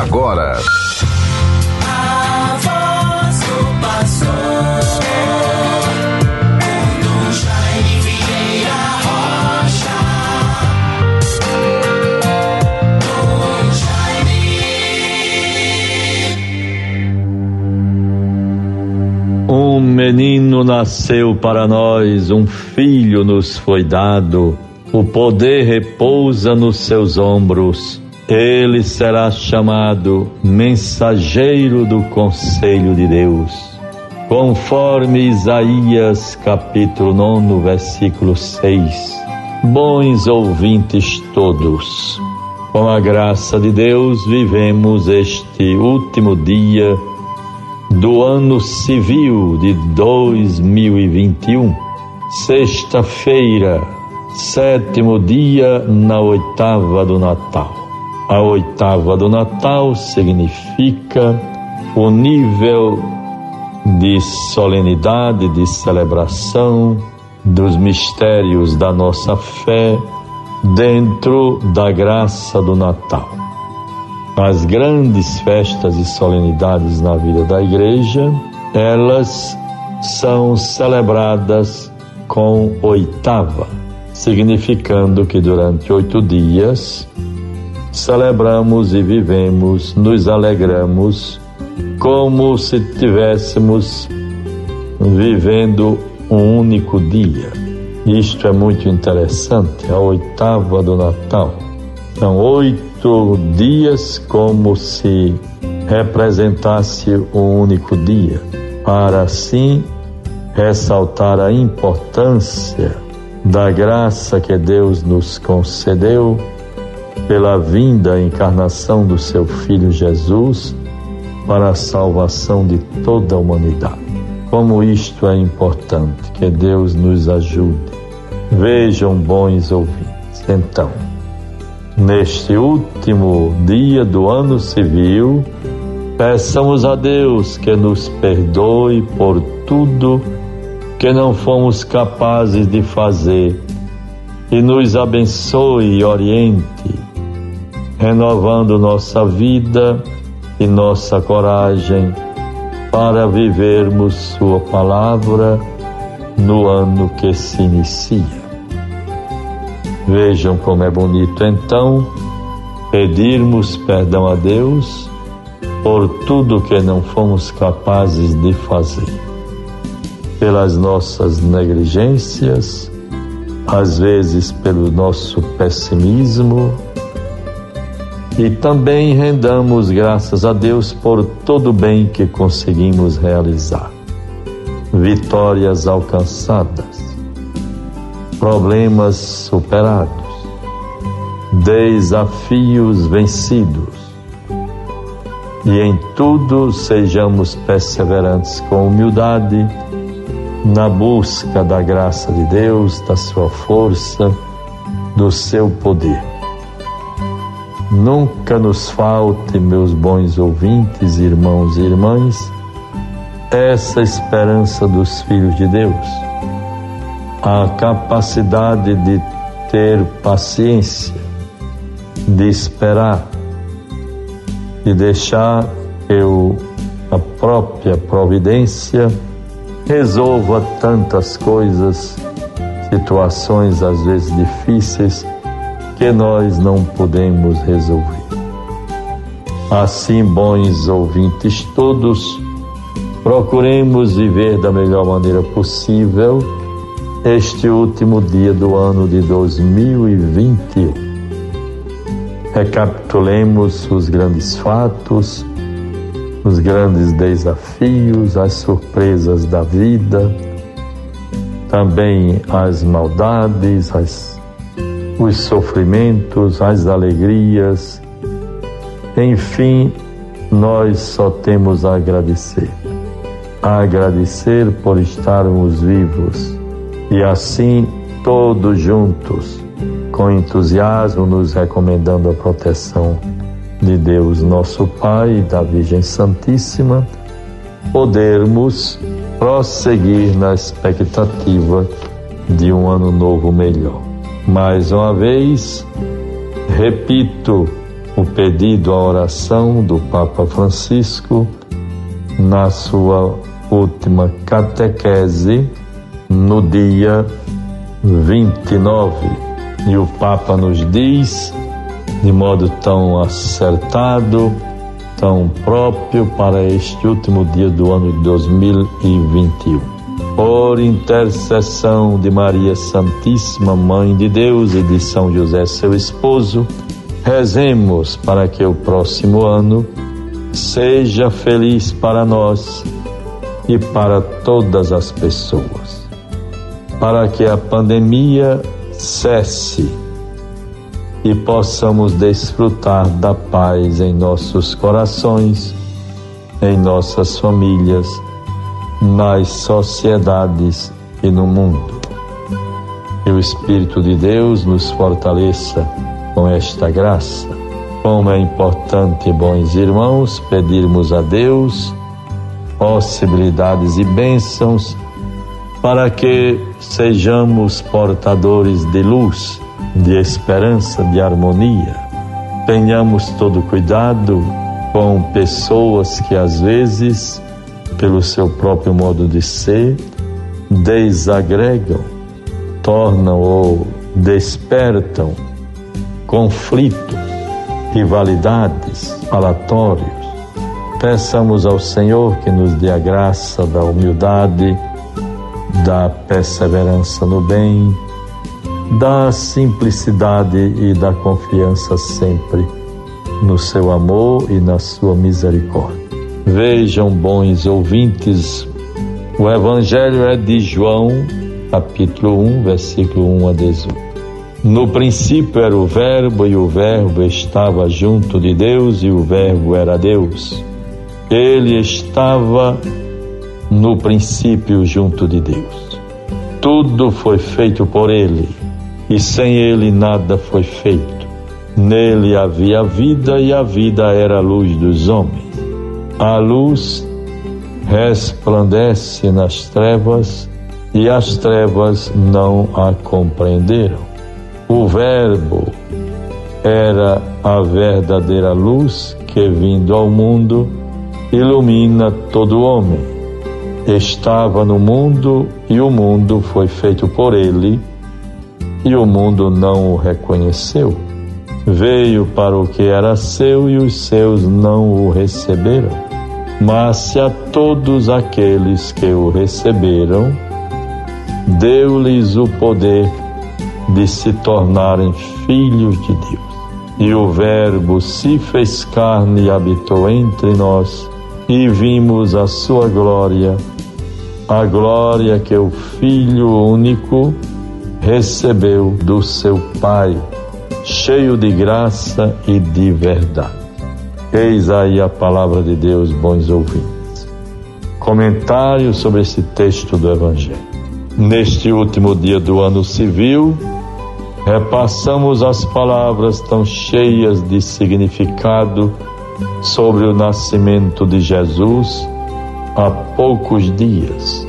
agora. Um menino nasceu para nós, um filho nos foi dado, o poder repousa nos seus ombros. Ele será chamado mensageiro do conselho de Deus. Conforme Isaías capítulo 9, versículo 6. Bons ouvintes todos, com a graça de Deus vivemos este último dia do ano civil de 2021, sexta-feira, sétimo dia na oitava do Natal. A oitava do Natal significa o nível de solenidade, de celebração dos mistérios da nossa fé dentro da graça do Natal. As grandes festas e solenidades na vida da igreja, elas são celebradas com oitava, significando que durante oito dias celebramos e vivemos, nos alegramos, como se tivéssemos vivendo um único dia. Isto é muito interessante, a oitava do Natal. São oito dias como se representasse um único dia, para assim ressaltar a importância da graça que Deus nos concedeu pela vinda e encarnação do seu Filho Jesus para a salvação de toda a humanidade. Como isto é importante, que Deus nos ajude. Vejam, bons ouvintes, então, neste último dia do ano civil, peçamos a Deus que nos perdoe por tudo que não fomos capazes de fazer e nos abençoe e oriente renovando nossa vida e nossa coragem para vivermos Sua palavra no ano que se inicia. Vejam como é bonito então pedirmos perdão a Deus por tudo que não fomos capazes de fazer, pelas nossas negligências, às vezes pelo nosso pessimismo e também rendamos graças a Deus por todo o bem que conseguimos realizar, vitórias alcançadas, problemas superados, desafios vencidos. E em tudo sejamos perseverantes com humildade na busca da graça de Deus, da sua força, do seu poder Nunca nos falte, meus bons ouvintes, irmãos e irmãs, essa esperança dos filhos de Deus, a capacidade de ter paciência, de esperar, de deixar que a própria providência resolva tantas coisas, situações às vezes difíceis que nós não podemos resolver. Assim, bons ouvintes todos, procuremos viver da melhor maneira possível este último dia do ano de 2021. Recapitulemos os grandes fatos, os grandes desafios, as surpresas da vida, também as maldades, as os sofrimentos, as alegrias, enfim, nós só temos a agradecer. A agradecer por estarmos vivos e assim todos juntos, com entusiasmo, nos recomendando a proteção de Deus, nosso Pai, e da Virgem Santíssima, podermos prosseguir na expectativa de um ano novo melhor. Mais uma vez, repito, o pedido, a oração do Papa Francisco na sua última catequese no dia 29. E o Papa nos diz, de modo tão acertado, tão próprio para este último dia do ano de 2021. Por intercessão de Maria Santíssima, Mãe de Deus e de São José, seu esposo, rezemos para que o próximo ano seja feliz para nós e para todas as pessoas. Para que a pandemia cesse e possamos desfrutar da paz em nossos corações, em nossas famílias, nas sociedades e no mundo. Que o Espírito de Deus nos fortaleça com esta graça. Como é importante, bons irmãos, pedirmos a Deus possibilidades e bênçãos para que sejamos portadores de luz, de esperança, de harmonia. Tenhamos todo cuidado com pessoas que às vezes, pelo seu próprio modo de ser, desagregam, tornam ou despertam conflitos, rivalidades, falatórios. Peçamos ao Senhor que nos dê a graça da humildade, da perseverança no bem, da simplicidade e da confiança sempre no seu amor e na sua misericórdia. Vejam, bons ouvintes, o Evangelho é de João, capítulo 1, versículo 1 a 18. No princípio era o Verbo, e o Verbo estava junto de Deus, e o Verbo era Deus. Ele estava no princípio junto de Deus. Tudo foi feito por ele, e sem ele nada foi feito. Nele havia vida, e a vida era a luz dos homens. A luz resplandece nas trevas, e as trevas não a compreenderam. O Verbo era a verdadeira luz que, vindo ao mundo, ilumina todo homem. Estava no mundo e o mundo foi feito por ele, e o mundo não o reconheceu. Veio para o que era seu e os seus não o receberam. Mas se a todos aqueles que o receberam, deu-lhes o poder de se tornarem filhos de Deus. E o Verbo se fez carne e habitou entre nós, e vimos a sua glória, a glória que o Filho único recebeu do seu Pai, cheio de graça e de verdade. Eis aí a palavra de Deus, bons ouvintes. Comentário sobre esse texto do Evangelho. Neste último dia do ano civil, repassamos as palavras tão cheias de significado sobre o nascimento de Jesus há poucos dias.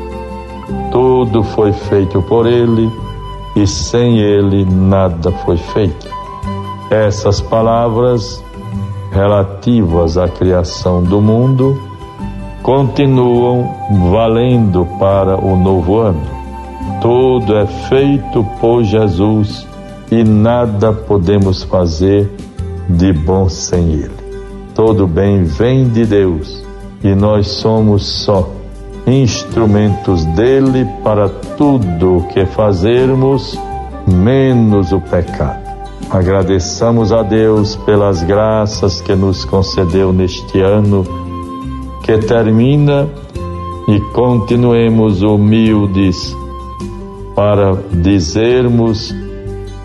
Tudo foi feito por ele e sem ele nada foi feito. Essas palavras relativas à criação do mundo continuam valendo para o novo ano. Tudo é feito por Jesus e nada podemos fazer de bom sem Ele. Todo bem vem de Deus e nós somos só instrumentos dele para tudo o que fazermos, menos o pecado. Agradeçamos a Deus pelas graças que nos concedeu neste ano que termina e continuemos humildes para dizermos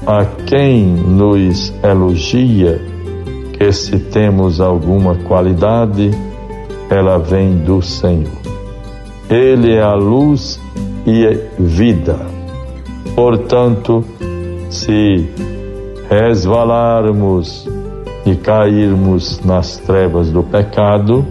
a quem nos elogia que se temos alguma qualidade, ela vem do Senhor. Ele é a luz e é vida. Portanto, se resvalarmos e cairmos nas trevas do pecado,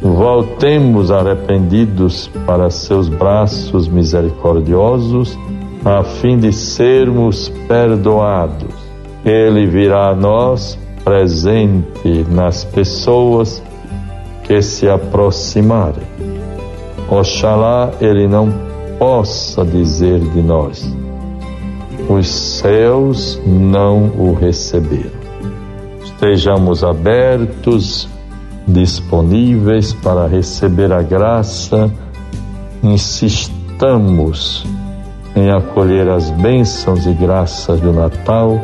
voltemos arrependidos para seus braços misericordiosos a fim de sermos perdoados. Ele virá a nós presente nas pessoas que se aproximarem. Oxalá ele não possa dizer de nós: os céus não o receberam. Estejamos abertos, disponíveis para receber a graça, insistamos em acolher as bênçãos e graças do Natal.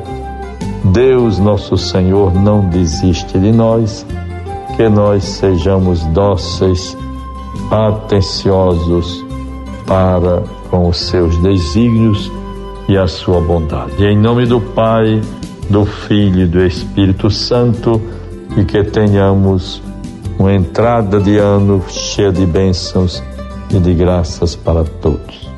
Deus, nosso Senhor, não desiste de nós, que nós sejamos dóceis, atenciosos para com os seus desígnios e a sua bondade. Em nome do Pai, do Filho e do Espírito Santo, e que tenhamos uma entrada de ano cheia de bênçãos e de graças para todos.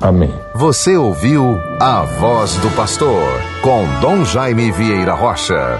Amém. Você ouviu a voz do pastor com Dom Jaime Vieira Rocha.